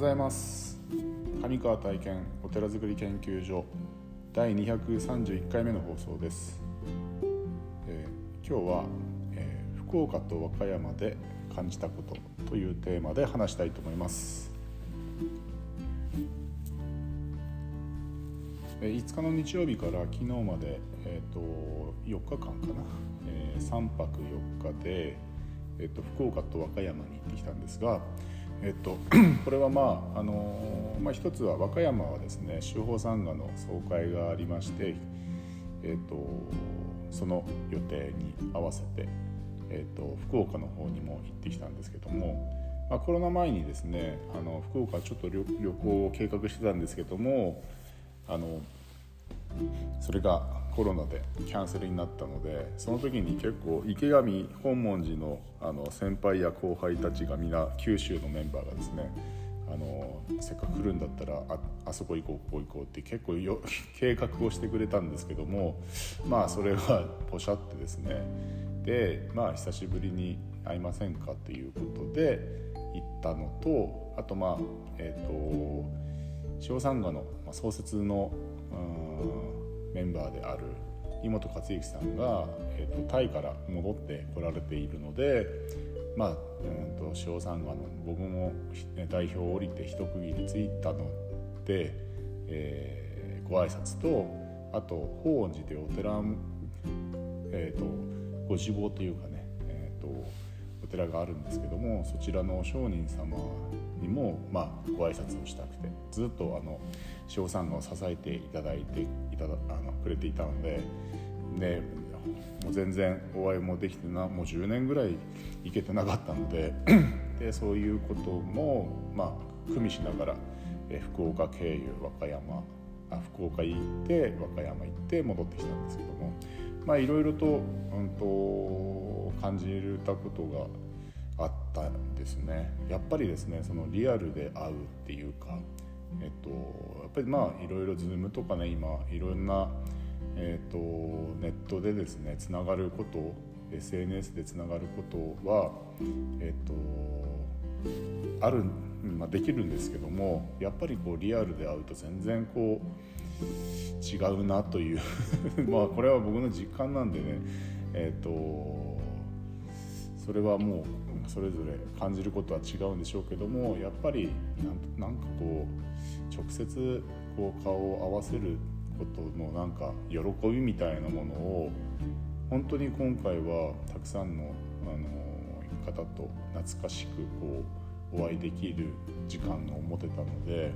ございます。上川体験お寺づくり研究所第231回目の放送です、えー、今日は、えー、福岡と和歌山で感じたことというテーマで話したいと思います。5日の日曜日から昨日まで、えーと、4日間かな、えー、3泊4日で、えーと福岡と和歌山に行ってきたんですが、えっと、これはまああのまあ、一つは和歌山はですね修法山河の総会がありまして、えっと、その予定に合わせて、えっと、福岡の方にも行ってきたんですけども、まあ、コロナ前にですねあの福岡ちょっと旅旅行を計画してたんですけどもあのそれがコロナでキャンセルになったのでその時に結構池上本門寺のあの先輩や後輩たちが皆九州のメンバーがですねあのせっかく来るんだったらああそこ行こうここ行こうって結構よ 計画をしてくれたんですけどもまあそれはポシャってですね。でまあ久しぶりに会いませんかということで行ったのとあとまあえっ、ー、と塩サンガの創設のメンバーである井本克之さんが、えーと、タイから戻ってこられているのでまあ、えーと、塩さんがの僕も代表を降りて一区切りついたので、えー、ご挨拶とあと法恩寺というお寺、えーと、ご志望というかね、えー、とお寺があるんですけどもそちらの上人様も、まあ、ご挨拶をしたくてずっとあの塩さんを支えていただいていただあのくれていたのででもう全然お会いもできてなもう10年ぐらい行けてなかったので でそういうことも、まあ、組みしながら、え福岡経由和歌山あ福岡行って和歌山行って戻ってきたんですけどもまあいろいろと,、うんと感じたことがったんですね。やっぱりですねそのリアルで会うっていうかえっとやっぱりまあいろいろ Zoom とかね今いろんな、えっと、ネットでですねつながること SNS でつながることはえっとある、まあ、できるんですけどもやっぱりこうリアルで会うと全然こう違うなという。まあこれは僕の実感なんでねえっとそれはもうそれぞれ感じることは違うんでしょうけどもやっぱりなんかこう直接こう顔を合わせることのなんか喜びみたいなものを本当に今回はたくさんのあの方と懐かしくこうお会いできる時間を持てたので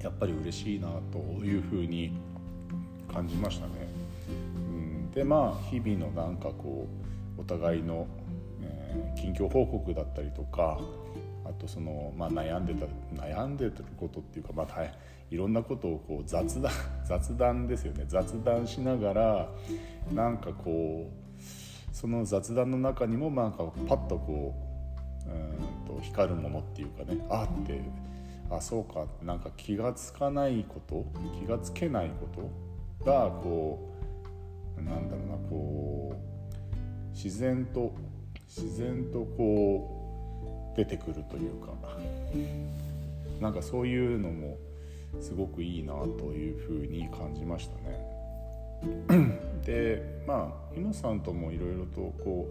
やっぱり嬉しいなというふうに感じましたね。うん、でまあ日々のなんかこうお互いの況報告だったりとかあとその、まあ、悩んでた悩んでることっていうか、まあ、いろんなことをこう雑談 雑談ですよね。雑談しながらなんかこうその雑談の中にもなんかパッとこううんと光るものっていうかねあってあそうかなんか気が付かないこと気が付けないことがこうなんだろうなこう自然と自然とこう出てくるというかなんかそういうのもすごくいいなというふうに感じましたね。でまあ今さんともいろいろとこ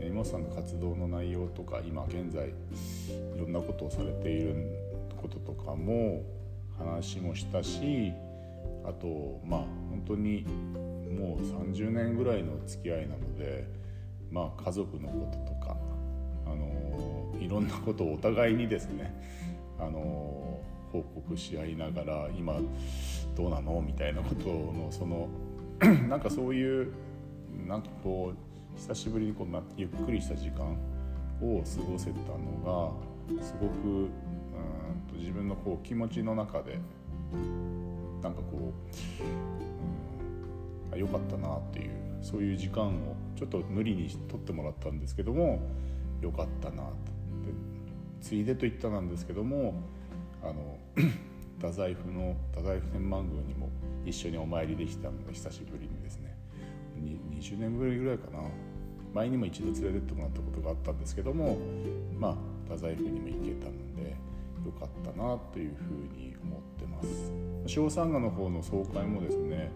う今さんの活動の内容とか今現在いろんなことをされていることとかも話もしたしあとまあ本当にもう30年ぐらいの付き合いなので。まあ、家族のこととか、あのいろんなことをお互いにですね、あの報告し合いながら今どうなの？みたいなことのその なんかそういうなんかこう久しぶりにこうゆっくりした時間を過ごせたのがすごくうんと自分のこう気持ちの中でなんかこう、うん、良かったなっていうそういう時間をちょっと無理に取ってもらったんですけどもよかったなとでついでと言ったなんですけどもあの 太宰府の太宰府天満宮にも一緒にお参りできたのが久しぶりにですね。20年ぶりぐらいかな。前にも一度連れてってもらったことがあったんですけどもまあ太宰府にも行けたので良かったなというふうに思ってます。小三河の方の総会もですね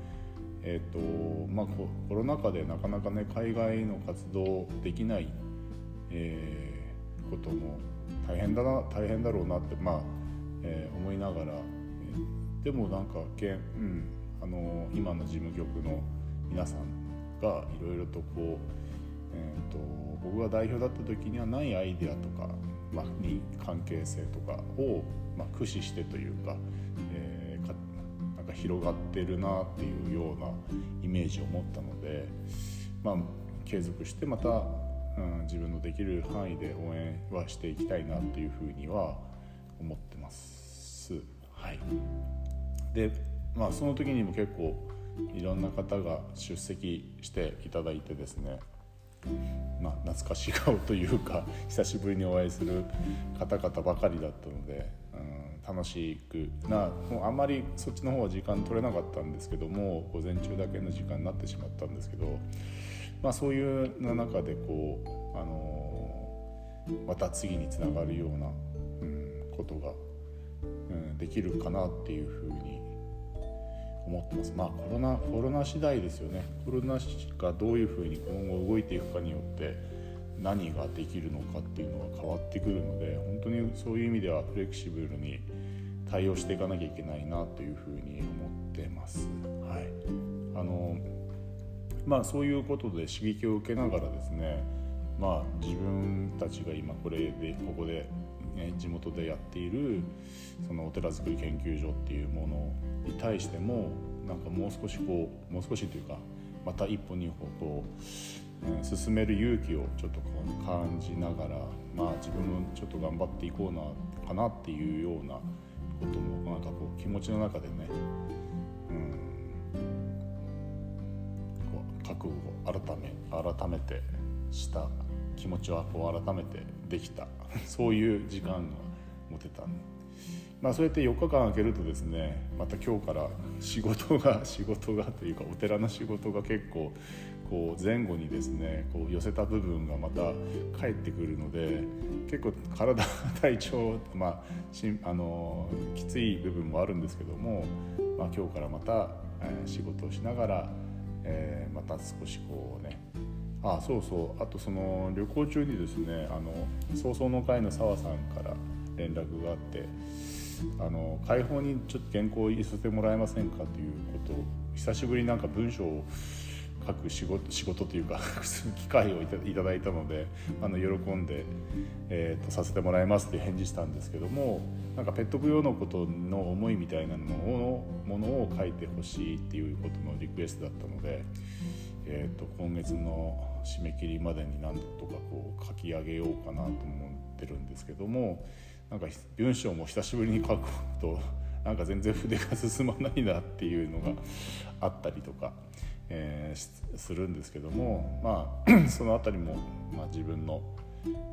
えーとまあ、コロナ禍でなかなかね海外の活動できない、えー、ことも大変だな大変だろうなって、まあえー、思いながら、でもなんかけん、うん、あの今の事務局の皆さんがいろいろとこう、えーと、僕が代表だった時にはないアイデアとか、まあ、に関係性とかを、まあ、駆使してというか、えー、広がってるなっていうようなイメージを持ったので、まあ、継続してまた、うん、自分のできる範囲で応援はしていきたいなっていうふうには思ってます。はい、でまあその時にも結構いろんな方が出席していただいてですねまあ、懐かしい顔というか久しぶりにお会いする方々ばかりだったので、うん、楽しくなもうあんまりそっちの方は時間取れなかったんですけども午前中だけの時間になってしまったんですけど、まあ、そういう中でこう、あのー、また次につながるような、うん、ことが、うん、できるかなっていうふうに思ってます。まあコロナコロナ次第ですよね。コロナがどういうふうに今後動いていくかによって何ができるのかっていうのが変わってくるので本当にそういう意味ではフレキシブルに対応していかなきゃいけないなというふうに思ってます。はい、あのまあそういうことで刺激を受けながらですねまあ自分たちが今これでここでね、地元でやっているそのお寺づくり研究所っていうものに対してもなんかもう少しこうもう少しというかまた一歩二歩こう、進める勇気をちょっと感じながら、まあ、自分もちょっと頑張っていこうなかなっていうようなこともなんかこう気持ちの中でね、うん、こう覚悟を改め改めてした気持ちはこう改めてできた そういう時間が持てたまあそうやって4日間空けるとですねまた今日から仕事が仕事がというかお寺の仕事が結構こう前後にですねこう寄せた部分がまた返ってくるので結構体 体調まあしあのきつい部分もあるんですけども、まあ、今日からまた、えー、仕事をしながら、えー、また少しこうねあそうそうあとその旅行中にですねあの早々の会の澤さんから連絡があってあの解放にちょっと原稿を入れさせてもらえませんかということを久しぶりになんか文章を書く仕事仕事というか 機会をいただいたのであの喜んで、えーと、させてもらいますって返事したんですけどもなんかペット供養のことの思いみたいなのをものを書いてほしいっていうことのリクエストだったので、えーと今月の締め切りまでに何とかこう書き上げようかなと思ってるんですけどもなんか文章も久しぶりに書くとなんか全然筆が進まないなっていうのがあったりとか、えー、するんですけどもまあ その辺りも、まあ、自分の、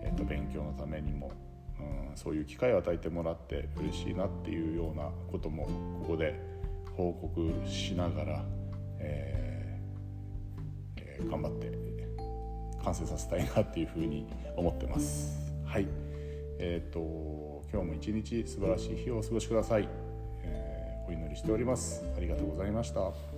えー、と勉強のためにも、うん、そういう機会を与えてもらって嬉しいなっていうようなこともここで報告しながら、えーえー、頑張って完成させたいなっていうふうに思ってます。はい、えっ、ー、と今日も一日素晴らしい日をお過ごしください、えー、お祈りしております。ありがとうございました。